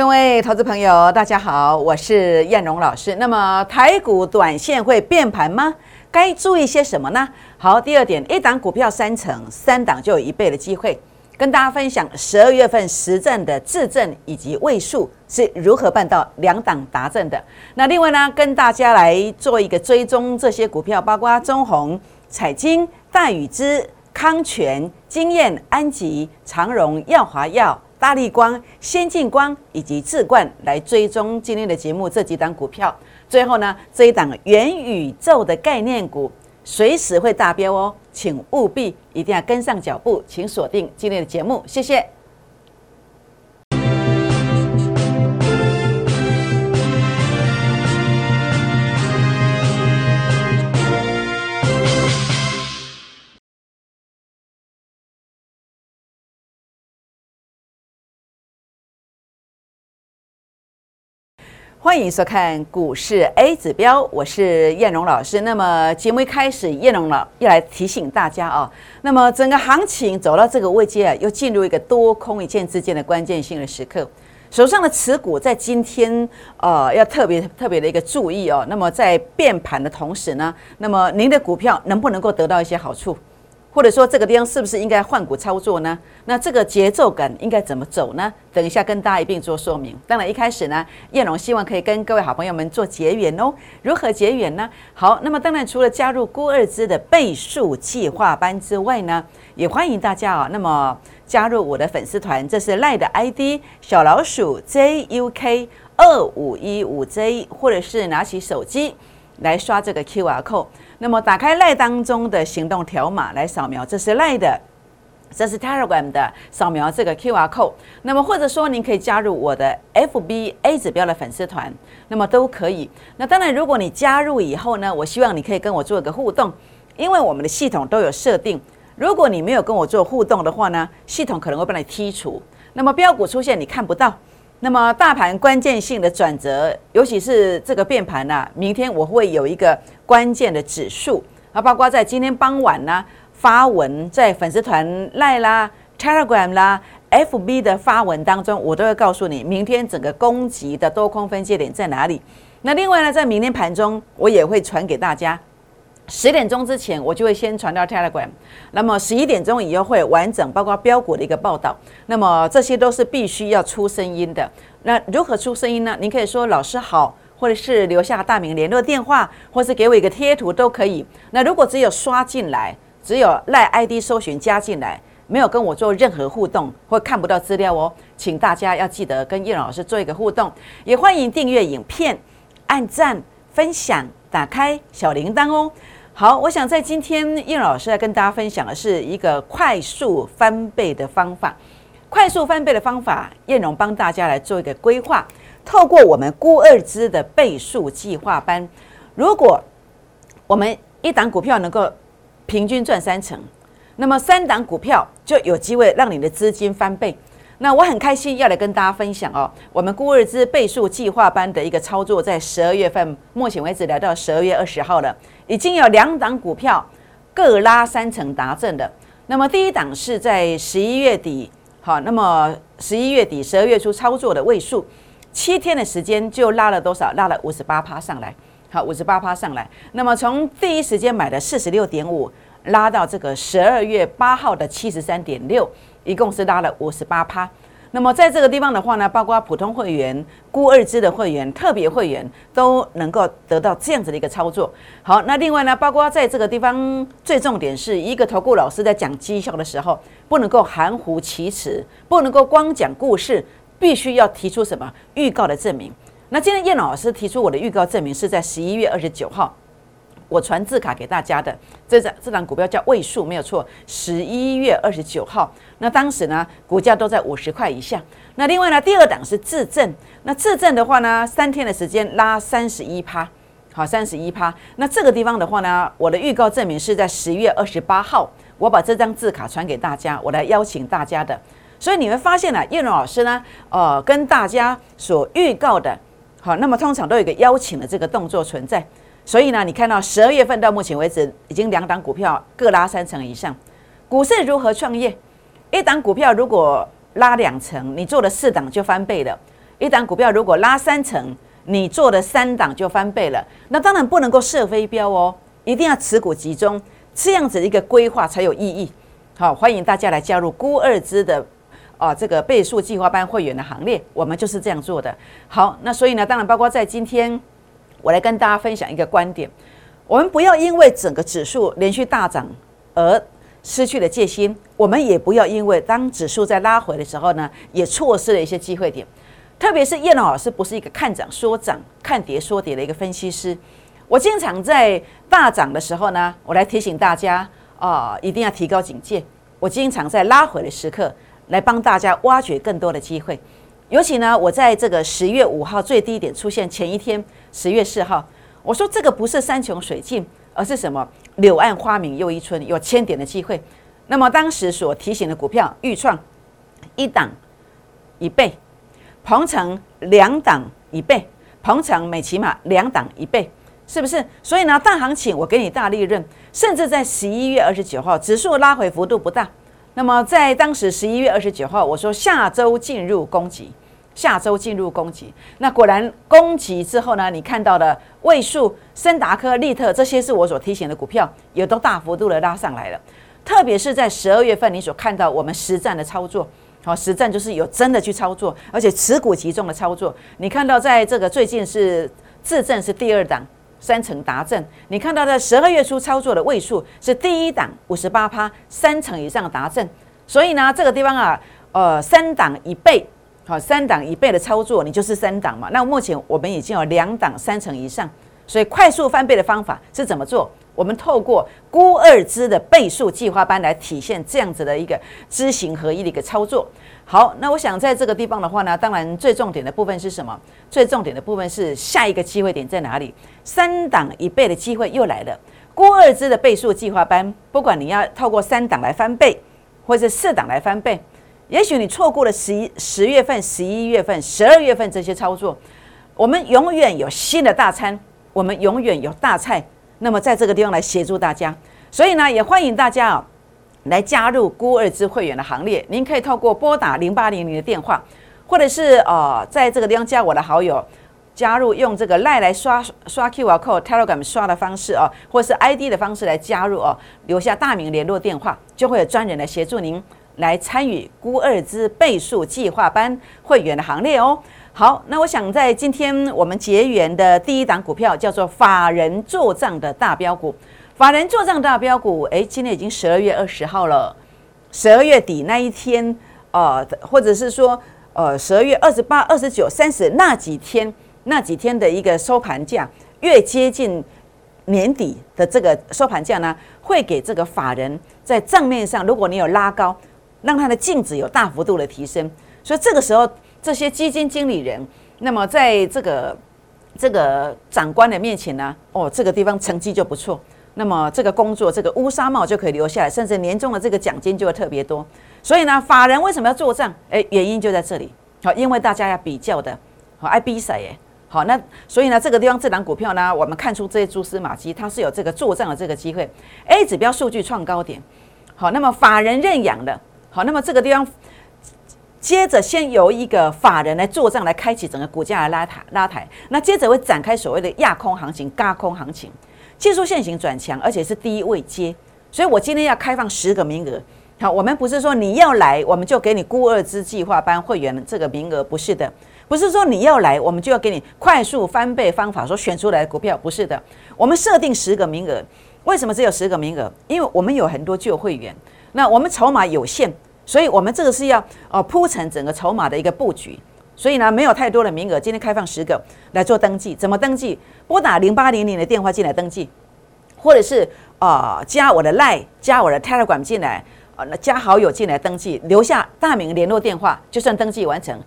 各位投资朋友，大家好，我是燕荣老师。那么台股短线会变盘吗？该注意些什么呢？好，第二点，一档股票三成，三档就有一倍的机会。跟大家分享十二月份实证的质证以及位数是如何办到两档达证的。那另外呢，跟大家来做一个追踪这些股票，包括中红、彩金、大宇之、康泉、金燕、安吉、长荣、耀华药。大力光、先进光以及智冠来追踪今天的节目这几档股票。最后呢，这一档元宇宙的概念股随时会大飙哦，请务必一定要跟上脚步，请锁定今天的节目，谢谢。欢迎收看股市 A 指标，我是燕荣老师。那么节目一开始，燕荣老要来提醒大家啊，那么整个行情走到这个位阶啊，又进入一个多空一线之间的关键性的时刻。手上的持股在今天呃要特别特别的一个注意哦。那么在变盘的同时呢，那么您的股票能不能够得到一些好处？或者说这个地方是不是应该换股操作呢？那这个节奏感应该怎么走呢？等一下跟大家一并做说明。当然一开始呢，燕龙希望可以跟各位好朋友们做结缘哦。如何结缘呢？好，那么当然除了加入郭二芝的倍数计划班之外呢，也欢迎大家啊，那么加入我的粉丝团，这是赖的 ID 小老鼠 JUK 二五一五 J，或者是拿起手机来刷这个 QR code。那么打开赖当中的行动条码来扫描，这是赖的，这是 Telegram 的扫描这个 QR code。那么或者说您可以加入我的 FBA 指标的粉丝团，那么都可以。那当然，如果你加入以后呢，我希望你可以跟我做一个互动，因为我们的系统都有设定，如果你没有跟我做互动的话呢，系统可能会把你剔除。那么标股出现你看不到。那么大盘关键性的转折，尤其是这个变盘呐，明天我会有一个关键的指数啊，包括在今天傍晚呢发文在粉丝团赖啦、Telegram 啦、FB 的发文当中，我都会告诉你明天整个攻击的多空分界点在哪里。那另外呢，在明天盘中我也会传给大家。十点钟之前，我就会先传到 Telegram。那么十一点钟以后会完整，包括标股的一个报道。那么这些都是必须要出声音的。那如何出声音呢？您可以说老师好，或者是留下大名、联络电话，或是给我一个贴图都可以。那如果只有刷进来，只有赖 ID 搜寻加进来，没有跟我做任何互动，或看不到资料哦，请大家要记得跟叶老师做一个互动。也欢迎订阅影片、按赞、分享、打开小铃铛哦。好，我想在今天叶老师要跟大家分享的是一个快速翻倍的方法。快速翻倍的方法，燕荣帮大家来做一个规划。透过我们估二支的倍数计划班，如果我们一档股票能够平均赚三成，那么三档股票就有机会让你的资金翻倍。那我很开心要来跟大家分享哦，我们估二支倍数计划班的一个操作，在十二月份，目前为止来到十二月二十号了，已经有两档股票各拉三成达阵的。那么第一档是在十一月底，好，那么十一月底、十二月初操作的位数，七天的时间就拉了多少？拉了五十八趴上来，好，五十八趴上来。那么从第一时间买的四十六点五，拉到这个十二月八号的七十三点六。一共是拉了五十八趴，那么在这个地方的话呢，包括普通会员、孤二支的会员、特别会员都能够得到这样子的一个操作。好，那另外呢，包括在这个地方，最重点是一个投顾老师在讲绩效的时候，不能够含糊其辞，不能够光讲故事，必须要提出什么预告的证明。那今天叶老师提出我的预告证明是在十一月二十九号。我传字卡给大家的这张这张股票叫位数，没有错。十一月二十九号，那当时呢，股价都在五十块以下。那另外呢，第二档是自证，那自证的话呢，三天的时间拉三十一趴，好，三十一趴。那这个地方的话呢，我的预告证明是在十月二十八号，我把这张字卡传给大家，我来邀请大家的。所以你会发现呢，叶荣老师呢，呃，跟大家所预告的，好，那么通常都有一个邀请的这个动作存在。所以呢，你看到十二月份到目前为止，已经两档股票各拉三成以上。股市如何创业？一档股票如果拉两成，你做了四档就翻倍了；一档股票如果拉三成，你做了三档就翻倍了。那当然不能够射飞镖哦，一定要持股集中，这样子一个规划才有意义。好，欢迎大家来加入孤二支的啊这个倍数计划班会员的行列，我们就是这样做的。好，那所以呢，当然包括在今天，我来跟大家分享一个观点：我们不要因为整个指数连续大涨而失去了戒心，我们也不要因为当指数在拉回的时候呢，也错失了一些机会点。特别是叶老师不是一个看涨说涨、看跌说跌的一个分析师，我经常在大涨的时候呢，我来提醒大家。啊，一定要提高警戒。我经常在拉回的时刻来帮大家挖掘更多的机会。尤其呢，我在这个十月五号最低点出现前一天，十月四号，我说这个不是山穷水尽，而是什么？柳暗花明又一村，有千点的机会。那么当时所提醒的股票，预创一档一倍，鹏程两档一倍，鹏程每起码两档一倍。是不是？所以呢，大行情我给你大利润，甚至在十一月二十九号，指数拉回幅度不大。那么在当时十一月二十九号，我说下周进入攻击，下周进入攻击。那果然攻击之后呢，你看到的位数、森达科、利特这些是我所提醒的股票，也都大幅度的拉上来了。特别是在十二月份，你所看到我们实战的操作，好，实战就是有真的去操作，而且持股集中的操作。你看到在这个最近是自证是第二档。三成达阵，你看到的十二月初操作的位数是第一档五十八趴，三成以上达阵。所以呢，这个地方啊，呃，三档一倍，好，三档一倍的操作，你就是三档嘛。那目前我们已经有两档三成以上，所以快速翻倍的方法是怎么做？我们透过估二支的倍数计划班来体现这样子的一个知行合一的一个操作。好，那我想在这个地方的话呢，当然最重点的部分是什么？最重点的部分是下一个机会点在哪里？三档一倍的机会又来了。估二支的倍数计划班，不管你要透过三档来翻倍，或者四档来翻倍，也许你错过了十一十月份、十一月份、十二月份这些操作，我们永远有新的大餐，我们永远有大菜。那么在这个地方来协助大家，所以呢，也欢迎大家啊来加入孤二之会员的行列。您可以透过拨打零八零零的电话，或者是呃在这个地方加我的好友，加入用这个赖来刷刷 QR code Telegram 刷的方式啊，或是 ID 的方式来加入哦，留下大名联络电话，就会有专人来协助您来参与孤二之倍数计划班会员的行列哦。好，那我想在今天我们结缘的第一档股票叫做法人做账的大标股。法人做账大标股，诶，今天已经十二月二十号了，十二月底那一天，呃，或者是说，呃，十二月二十八、二十九、三十那几天，那几天的一个收盘价，越接近年底的这个收盘价呢，会给这个法人在账面上，如果你有拉高，让它的净值有大幅度的提升，所以这个时候。这些基金经理人，那么在这个这个长官的面前呢，哦，这个地方成绩就不错，那么这个工作这个乌纱帽就可以留下来，甚至年终的这个奖金就会特别多。所以呢，法人为什么要做账？诶，原因就在这里。好，因为大家要比较的，好爱比赛耶。好，那所以呢，这个地方这档股票呢，我们看出这些蛛丝马迹，它是有这个做账的这个机会。A 指标数据创高点，好，那么法人认养的，好，那么这个地方。接着先由一个法人来做账，来开启整个股价的拉抬拉抬。那接着会展开所谓的亚空行情、嘎空行情，技术线型转强，而且是低位接。所以我今天要开放十个名额。好，我们不是说你要来，我们就给你孤二支计划班会员这个名额，不是的。不是说你要来，我们就要给你快速翻倍方法，说选出来的股票，不是的。我们设定十个名额，为什么只有十个名额？因为我们有很多旧会员，那我们筹码有限。所以，我们这个是要呃铺成整个筹码的一个布局，所以呢，没有太多的名额，今天开放十个来做登记。怎么登记？拨打零八零零的电话进来登记，或者是啊加我的 Line，加我的 Telegram 进来，啊加好友进来登记，留下大名联络电话，就算登记完成。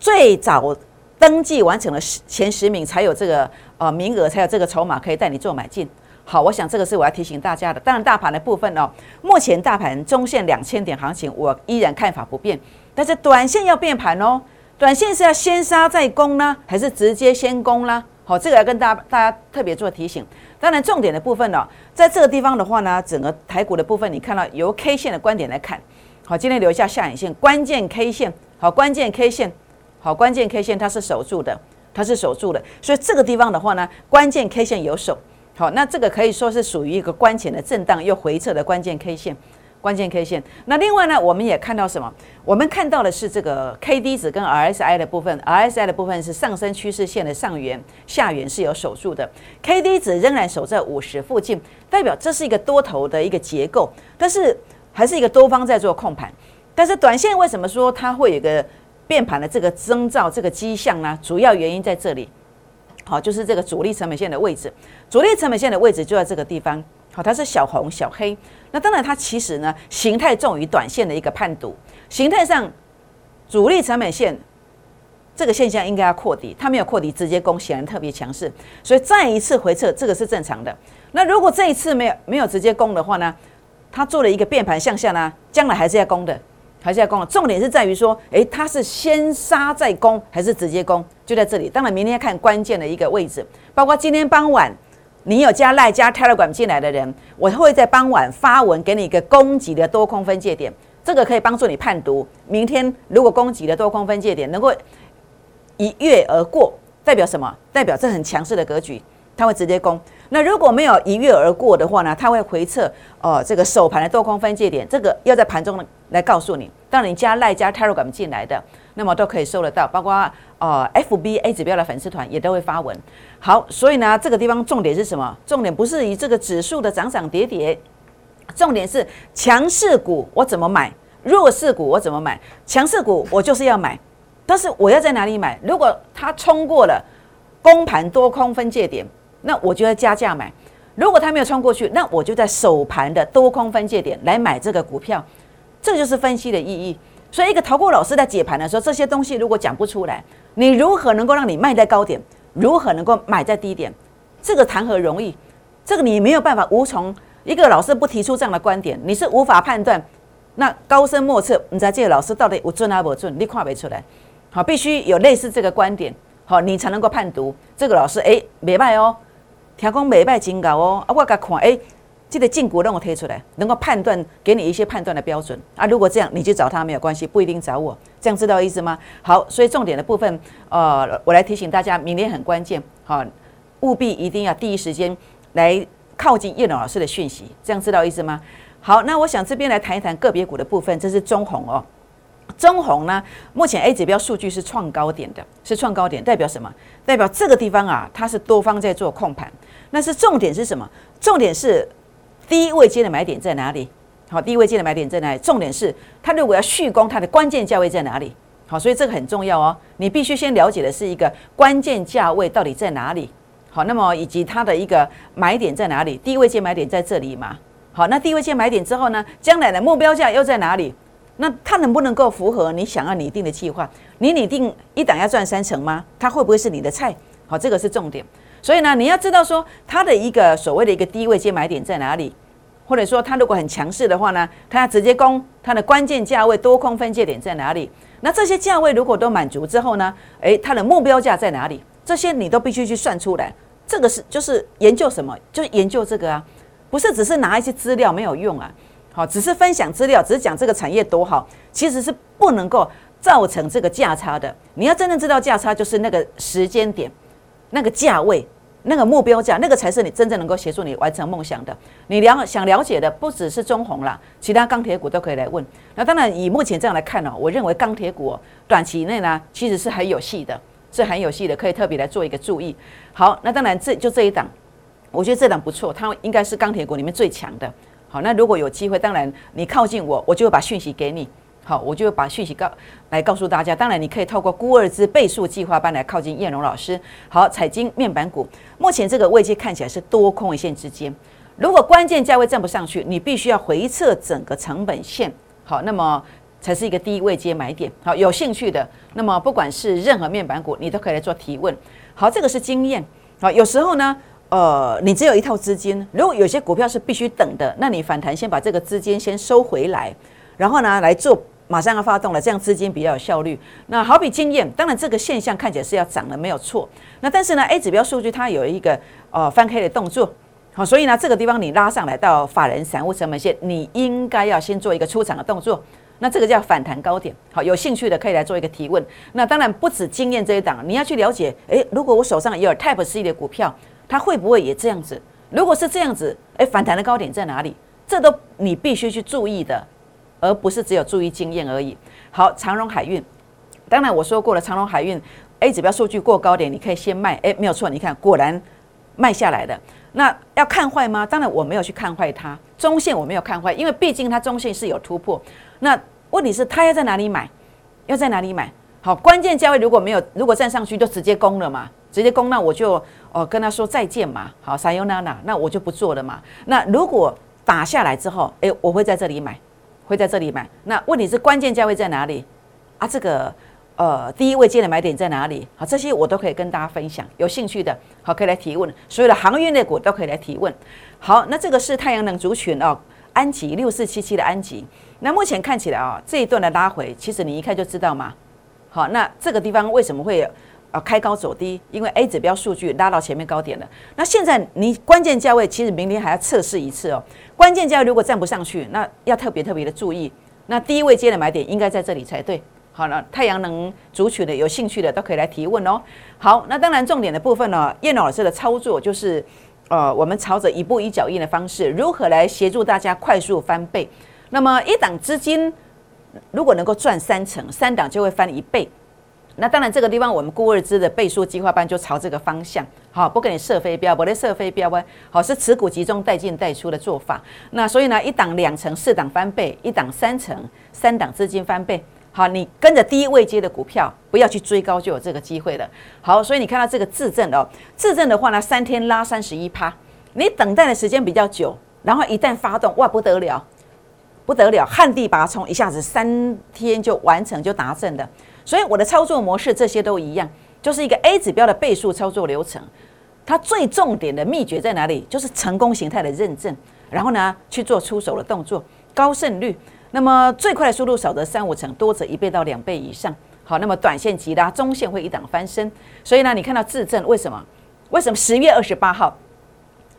最早登记完成了十前十名才有这个呃名额，才有这个筹码可以带你做买进。好，我想这个是我要提醒大家的。当然，大盘的部分哦，目前大盘中线两千点行情，我依然看法不变。但是短线要变盘哦，短线是要先杀再攻呢，还是直接先攻呢？好，这个要跟大家大家特别做提醒。当然，重点的部分呢，在这个地方的话呢，整个台股的部分，你看到由 K 线的观点来看，好，今天留下下影线，关键 K 线，好，关键 K 线好，关键 K 线它是守住的，它是守住的，所以这个地方的话呢，关键 K 线有守，好，那这个可以说是属于一个关前的震荡又回撤的关键 K 线。关键 K 线，那另外呢，我们也看到什么？我们看到的是这个 K D 值跟 R S I 的部分，R S I 的部分是上升趋势线的上缘、下缘是有守住的，K D 值仍然守在五十附近，代表这是一个多头的一个结构，但是还是一个多方在做控盘。但是短线为什么说它会有个变盘的这个征兆、这个迹象呢？主要原因在这里，好，就是这个主力成本线的位置，主力成本线的位置就在这个地方。好，它是小红小黑，那当然它其实呢形态重于短线的一个判读，形态上主力成本线这个现象应该要扩底，它没有扩底，直接攻显然特别强势，所以再一次回撤这个是正常的。那如果这一次没有没有直接攻的话呢，它做了一个变盘向下呢，将来还是要攻的，还是要攻的。重点是在于说，诶，它是先杀再攻还是直接攻，就在这里。当然明天要看关键的一个位置，包括今天傍晚。你有加赖加 Telegram 进来的人，我会在傍晚发文给你一个攻击的多空分界点，这个可以帮助你判读。明天如果攻击的多空分界点能够一跃而过，代表什么？代表这很强势的格局，它会直接攻。那如果没有一跃而过的话呢？它会回撤。哦，这个首盘的多空分界点，这个要在盘中来告诉你。当你加赖加 Telegram 进来的，那么都可以收得到，包括呃 FBA 指标的粉丝团也都会发文。好，所以呢，这个地方重点是什么？重点不是以这个指数的涨涨跌跌，重点是强势股我怎么买，弱势股我怎么买？强势股我就是要买，但是我要在哪里买？如果它冲过了公盘多空分界点，那我就要加价买；如果它没有冲过去，那我就在首盘的多空分界点来买这个股票。这就是分析的意义。所以，一个投顾老师在解盘的时候，这些东西如果讲不出来，你如何能够让你卖在高点？如何能够买在低点？这个谈何容易？这个你没有办法无从一个老师不提出这样的观点，你是无法判断。那高深莫测，你在这个老师到底有准还不准？你看不出来。好，必须有类似这个观点，好，你才能够判读这个老师。哎，没败哦，听讲没败真高哦。啊，我甲看，哎。记得进股让我贴出来，能够判断，给你一些判断的标准啊。如果这样，你去找他没有关系，不一定找我。这样知道意思吗？好，所以重点的部分，呃，我来提醒大家，明天很关键，好，务必一定要第一时间来靠近叶龙老师的讯息。这样知道意思吗？好，那我想这边来谈一谈个别股的部分，这是中红哦。中红呢，目前 A 指标数据是创高点的，是创高点，代表什么？代表这个地方啊，它是多方在做控盘。那是重点是什么？重点是。低位接的买点在哪里？好，低位接的买点在哪里？重点是它如果要续攻，它的关键价位在哪里？好，所以这个很重要哦。你必须先了解的是一个关键价位到底在哪里。好，那么以及它的一个买点在哪里？低位接买点在这里嘛？好，那低位接买点之后呢？将来的目标价又在哪里？那它能不能够符合你想要拟定的计划？你拟定一档要赚三成吗？它会不会是你的菜？好，这个是重点。所以呢，你要知道说它的一个所谓的一个低位接买点在哪里，或者说它如果很强势的话呢，它要直接攻它的关键价位多空分界点在哪里？那这些价位如果都满足之后呢，诶，它的目标价在哪里？这些你都必须去算出来。这个是就是研究什么？就研究这个啊，不是只是拿一些资料没有用啊。好，只是分享资料，只是讲这个产业多好，其实是不能够造成这个价差的。你要真正知道价差，就是那个时间点。那个价位，那个目标价，那个才是你真正能够协助你完成梦想的。你了想了解的不只是中红啦，其他钢铁股都可以来问。那当然，以目前这样来看呢，我认为钢铁股短期内呢，其实是很有戏的，是很有戏的，可以特别来做一个注意。好，那当然这就这一档，我觉得这档不错，它应该是钢铁股里面最强的。好，那如果有机会，当然你靠近我，我就会把讯息给你。好，我就把讯息告来告诉大家。当然，你可以透过孤二之倍数计划班来靠近燕荣老师。好，彩金面板股目前这个位阶看起来是多空一线之间。如果关键价位站不上去，你必须要回撤整个成本线。好，那么才是一个低位阶买点。好，有兴趣的，那么不管是任何面板股，你都可以来做提问。好，这个是经验。好，有时候呢，呃，你只有一套资金，如果有些股票是必须等的，那你反弹先把这个资金先收回来，然后呢来做。马上要发动了，这样资金比较有效率。那好比经验，当然这个现象看起来是要涨的，没有错。那但是呢，A 指标数据它有一个呃翻黑的动作，好，所以呢这个地方你拉上来到法人散户成本线，你应该要先做一个出场的动作。那这个叫反弹高点。好，有兴趣的可以来做一个提问。那当然不止经验这一档，你要去了解，诶，如果我手上也有 Type C 的股票，它会不会也这样子？如果是这样子，诶，反弹的高点在哪里？这都你必须去注意的，而不是只有注意经验而已。好，长荣海运，当然我说过了，长荣海运 A 指标数据过高点，你可以先卖。诶，没有错，你看果然卖下来的。那要看坏吗？当然我没有去看坏它，中线我没有看坏，因为毕竟它中线是有突破。那问题是它要在哪里买？要在哪里买？好，关键价位如果没有，如果站上去就直接攻了嘛，直接攻，那我就哦跟他说再见嘛。好，撒尤娜娜，那我就不做了嘛。那如果打下来之后，哎，我会在这里买，会在这里买。那问题是关键价位在哪里？啊，这个。呃，第一位接的买点在哪里？好，这些我都可以跟大家分享。有兴趣的，好可以来提问。所有的航运类股都可以来提问。好，那这个是太阳能族群哦，安吉六四七七的安吉。那目前看起来啊，这一段的拉回，其实你一看就知道嘛。好，那这个地方为什么会有啊开高走低？因为 A 指标数据拉到前面高点了。那现在你关键价位，其实明天还要测试一次哦。关键价位如果站不上去，那要特别特别的注意。那低位接的买点应该在这里才对。好了，太阳能主取的有兴趣的都可以来提问哦。好，那当然重点的部分呢，叶老师的操作就是，呃，我们朝着一步一脚印的方式，如何来协助大家快速翻倍。那么一档资金如果能够赚三成，三档就会翻一倍。那当然这个地方我们固二资的倍数计划班就朝这个方向，好，不给你设飞镖，不给设飞镖，好是持股集中带进带出的做法。那所以呢，一档两成，四档翻倍，一档三成，三档资金翻倍。好，你跟着低位接的股票，不要去追高，就有这个机会了。好，所以你看到这个自证哦，自证的话呢，三天拉三十一趴，你等待的时间比较久，然后一旦发动，哇，不得了，不得了，旱地拔葱，一下子三天就完成就达阵的。所以我的操作模式这些都一样，就是一个 A 指标的倍数操作流程。它最重点的秘诀在哪里？就是成功形态的认证，然后呢去做出手的动作，高胜率。那么最快的速度少则三五成，多则一倍到两倍以上。好，那么短线急拉，中线会一档翻身。所以呢，你看到自证为什么？为什么十月二十八号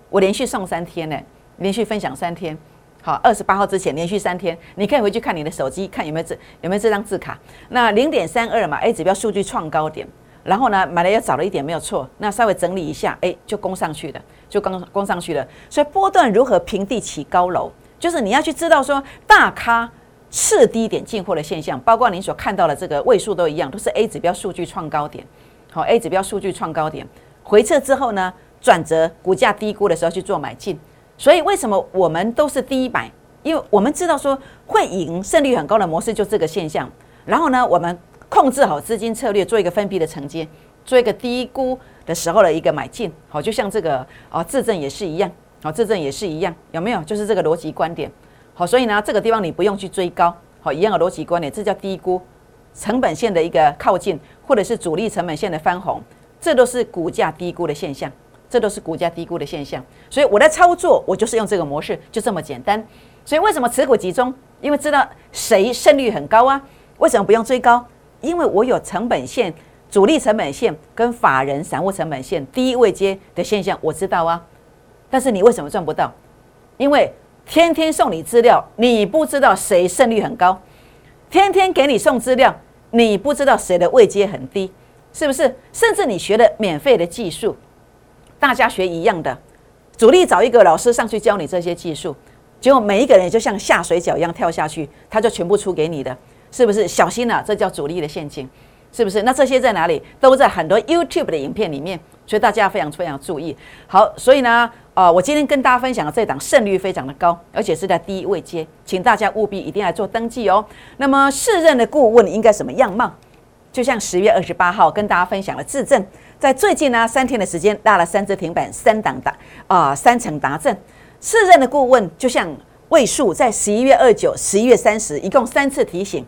我连续上三天呢？连续分享三天。好，二十八号之前连续三天，你可以回去看你的手机，看有没有这有没有这张字卡。那零点三二嘛，A 指标数据创高点，然后呢买的又早了一点，没有错。那稍微整理一下，哎，就攻上去了，就攻攻上去了。所以波段如何平地起高楼？就是你要去知道说大咖次低点进货的现象，包括你所看到的这个位数都一样，都是 A 指标数据创高点。好，A 指标数据创高点回撤之后呢，转折股价低估的时候去做买进。所以为什么我们都是第一买？因为我们知道说会赢、胜率很高的模式就这个现象。然后呢，我们控制好资金策略，做一个分批的承接，做一个低估的时候的一个买进。好，就像这个啊，自证也是一样。好，自证也是一样，有没有？就是这个逻辑观点。好，所以呢，这个地方你不用去追高。好，一样的逻辑观点，这叫低估成本线的一个靠近，或者是主力成本线的翻红，这都是股价低估的现象。这都是股价低估的现象。所以我的操作，我就是用这个模式，就这么简单。所以为什么持股集中？因为知道谁胜率很高啊？为什么不用追高？因为我有成本线、主力成本线跟法人散户成本线低位接的现象，我知道啊。但是你为什么赚不到？因为天天送你资料，你不知道谁胜率很高；天天给你送资料，你不知道谁的位阶很低，是不是？甚至你学的免费的技术，大家学一样的，主力找一个老师上去教你这些技术，结果每一个人就像下水饺一样跳下去，他就全部出给你的，是不是？小心了，这叫主力的陷阱，是不是？那这些在哪里？都在很多 YouTube 的影片里面，所以大家非常非常注意。好，所以呢。啊，我今天跟大家分享的这档胜率非常的高，而且是在第一位接，请大家务必一定要做登记哦。那么试任的顾问应该什么样貌？就像十月二十八号跟大家分享了自证，在最近呢三天的时间拉了三只停板，三档达啊三成达阵。试任的顾问就像位数，在十一月二九、十一月三十，一共三次提醒。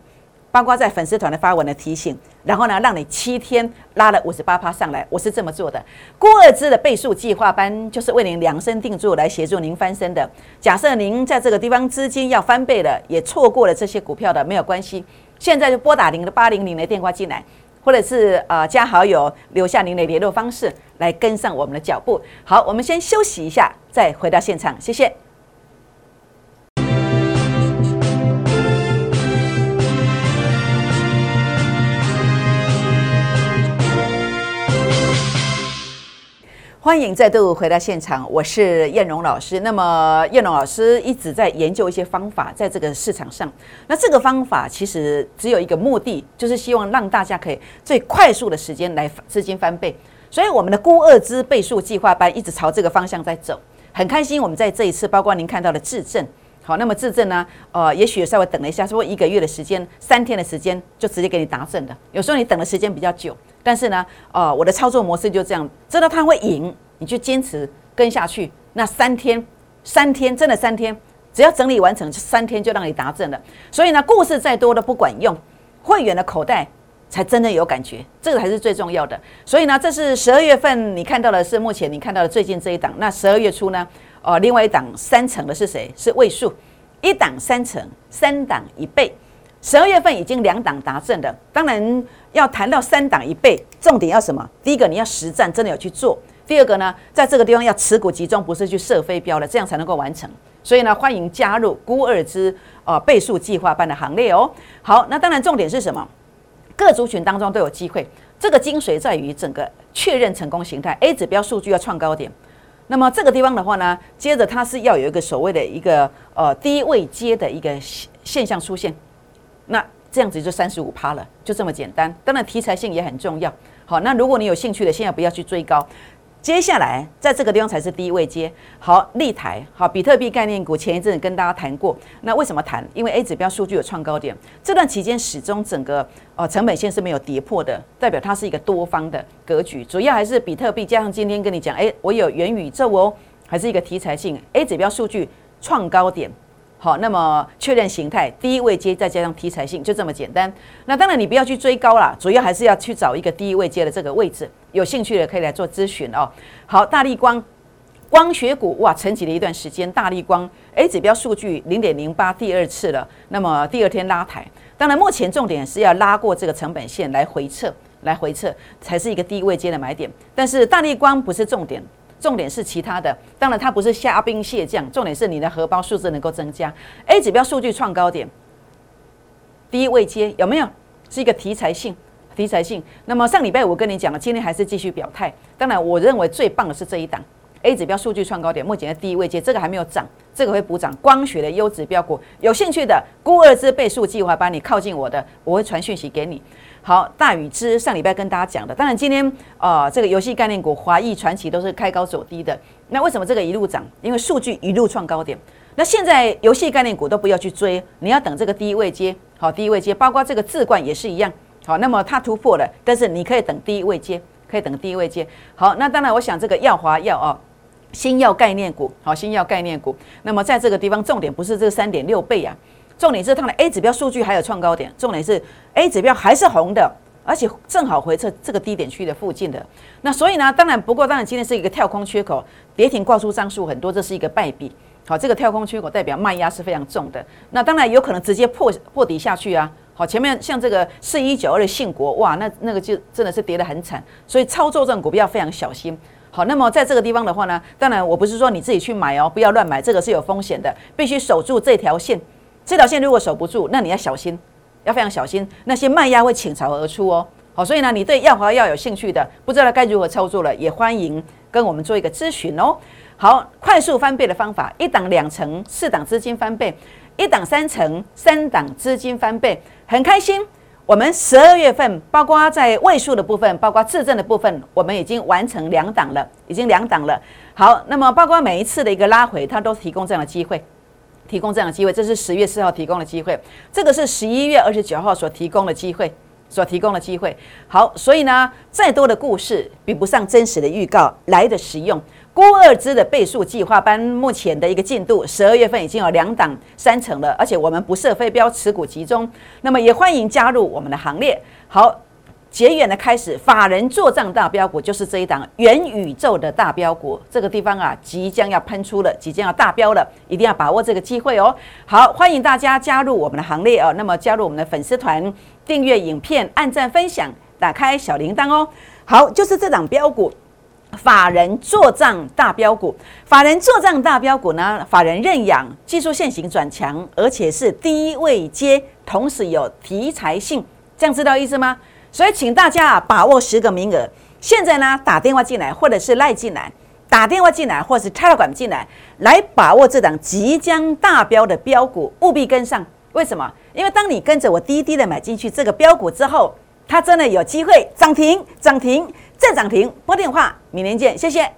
包括在粉丝团的发文的提醒，然后呢，让你七天拉了五十八趴上来，我是这么做的。郭二支的倍数计划班就是为您量身定做来协助您翻身的。假设您在这个地方资金要翻倍了，也错过了这些股票的，没有关系，现在就拨打您的八零零的电话进来，或者是呃加好友，留下您的联络方式来跟上我们的脚步。好，我们先休息一下，再回到现场，谢谢。欢迎再度回到现场，我是燕荣老师。那么燕荣老师一直在研究一些方法，在这个市场上。那这个方法其实只有一个目的，就是希望让大家可以最快速的时间来资金翻倍。所以我们的估二支倍数计划班一直朝这个方向在走，很开心。我们在这一次，包括您看到的质证，好，那么质证呢，呃，也许稍微等了一下，说一个月的时间，三天的时间就直接给你答证的。有时候你等的时间比较久。但是呢，呃，我的操作模式就这样，知道它会赢，你就坚持跟下去。那三天，三天真的三天，只要整理完成，三天就让你达证了。所以呢，故事再多都不管用，会员的口袋才真的有感觉，这个才是最重要的。所以呢，这是十二月份你看到的是目前你看到的最近这一档。那十二月初呢，哦，另外一档三成的是谁？是位数，一档三成，三档一倍。十二月份已经两档达阵的，当然要谈到三档一倍，重点要什么？第一个你要实战，真的有去做；第二个呢，在这个地方要持股集中，不是去射飞镖了，这样才能够完成。所以呢，欢迎加入孤二之呃倍数计划班的行列哦。好，那当然重点是什么？各族群当中都有机会，这个精髓在于整个确认成功形态，A 指标数据要创高点。那么这个地方的话呢，接着它是要有一个所谓的一个呃低位接的一个现象出现。那这样子就三十五趴了，就这么简单。当然题材性也很重要。好，那如果你有兴趣的，现在不要去追高。接下来在这个地方才是低位接。好，立台好，比特币概念股前一阵跟大家谈过。那为什么谈？因为 A 指标数据有创高点，这段期间始终整个呃成本线是没有跌破的，代表它是一个多方的格局。主要还是比特币加上今天跟你讲，哎，我有元宇宙哦，还是一个题材性。A 指标数据创高点。好，那么确认形态，第一位接再加上题材性，就这么简单。那当然你不要去追高啦，主要还是要去找一个第一位接的这个位置。有兴趣的可以来做咨询哦。好，大力光光学股哇，沉寂了一段时间。大力光 A 指标数据零点零八，第二次了。那么第二天拉抬，当然目前重点是要拉过这个成本线来回撤，来回撤才是一个低位接的买点。但是大力光不是重点。重点是其他的，当然它不是虾兵蟹将，重点是你的荷包数字能够增加。A 指标数据创高点，低位接有没有？是一个题材性，题材性。那么上礼拜我跟你讲了，今天还是继续表态。当然，我认为最棒的是这一档 A 指标数据创高点，目前的第一位接，这个还没有涨，这个会补涨。光学的优质标股，有兴趣的，估二之倍数计划把，你靠近我的，我会传讯息给你。好，大禹之上礼拜跟大家讲的，当然今天呃，这个游戏概念股华谊传奇都是开高走低的。那为什么这个一路涨？因为数据一路创高点。那现在游戏概念股都不要去追，你要等这个低位接。好，低位接，包括这个智冠也是一样。好，那么它突破了，但是你可以等低位接，可以等低位接。好，那当然我想这个耀华药哦，新药概念股，好，新药概念股。那么在这个地方，重点不是这三点六倍啊。重点是它的 A 指标数据还有创高点，重点是 A 指标还是红的，而且正好回撤这个低点区的附近的。那所以呢，当然不过当然今天是一个跳空缺口，跌停挂出张数很多，这是一个败笔。好，这个跳空缺口代表卖压是非常重的。那当然有可能直接破破底下去啊。好，前面像这个四一九二的信国，哇，那那个就真的是跌得很惨。所以操作这种股票非常小心。好，那么在这个地方的话呢，当然我不是说你自己去买哦，不要乱买，这个是有风险的，必须守住这条线。这条线如果守不住，那你要小心，要非常小心，那些卖压会倾巢而出哦。好，所以呢，你对耀华要有兴趣的，不知道该如何操作了，也欢迎跟我们做一个咨询哦。好，快速翻倍的方法，一档两成，四档资金翻倍；一档三成，三档资金翻倍，很开心。我们十二月份，包括在位数的部分，包括自证的部分，我们已经完成两档了，已经两档了。好，那么包括每一次的一个拉回，它都提供这样的机会。提供这样的机会，这是十月四号提供的机会，这个是十一月二十九号所提供的机会，所提供的机会。好，所以呢，再多的故事比不上真实的预告来的实用。郭二支的倍数计划班目前的一个进度，十二月份已经有两档三成了，而且我们不设飞镖，持股集中，那么也欢迎加入我们的行列。好。结缘的开始，法人做账大标股就是这一档元宇宙的大标股，这个地方啊，即将要喷出了，即将要大标了，一定要把握这个机会哦。好，欢迎大家加入我们的行列哦。那么加入我们的粉丝团，订阅影片，按赞分享，打开小铃铛哦。好，就是这档标股，法人做账大标股，法人做账大标股呢，法人认养，技术线型转强，而且是低位接，同时有题材性，这样知道意思吗？所以请大家啊把握十个名额。现在呢打电话进来，或者是赖进来，打电话进来，或是 Telegram 进来，来把握这档即将大标的标股，务必跟上。为什么？因为当你跟着我滴滴的买进去这个标股之后，它真的有机会涨停、涨停再涨停。拨电话，明年见，谢谢。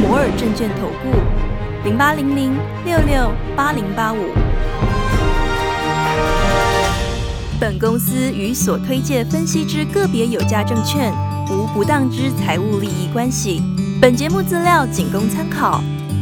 摩尔证券投顾零八零零六六八零八五。本公司与所推介分析之个别有价证券无不当之财务利益关系。本节目资料仅供参考，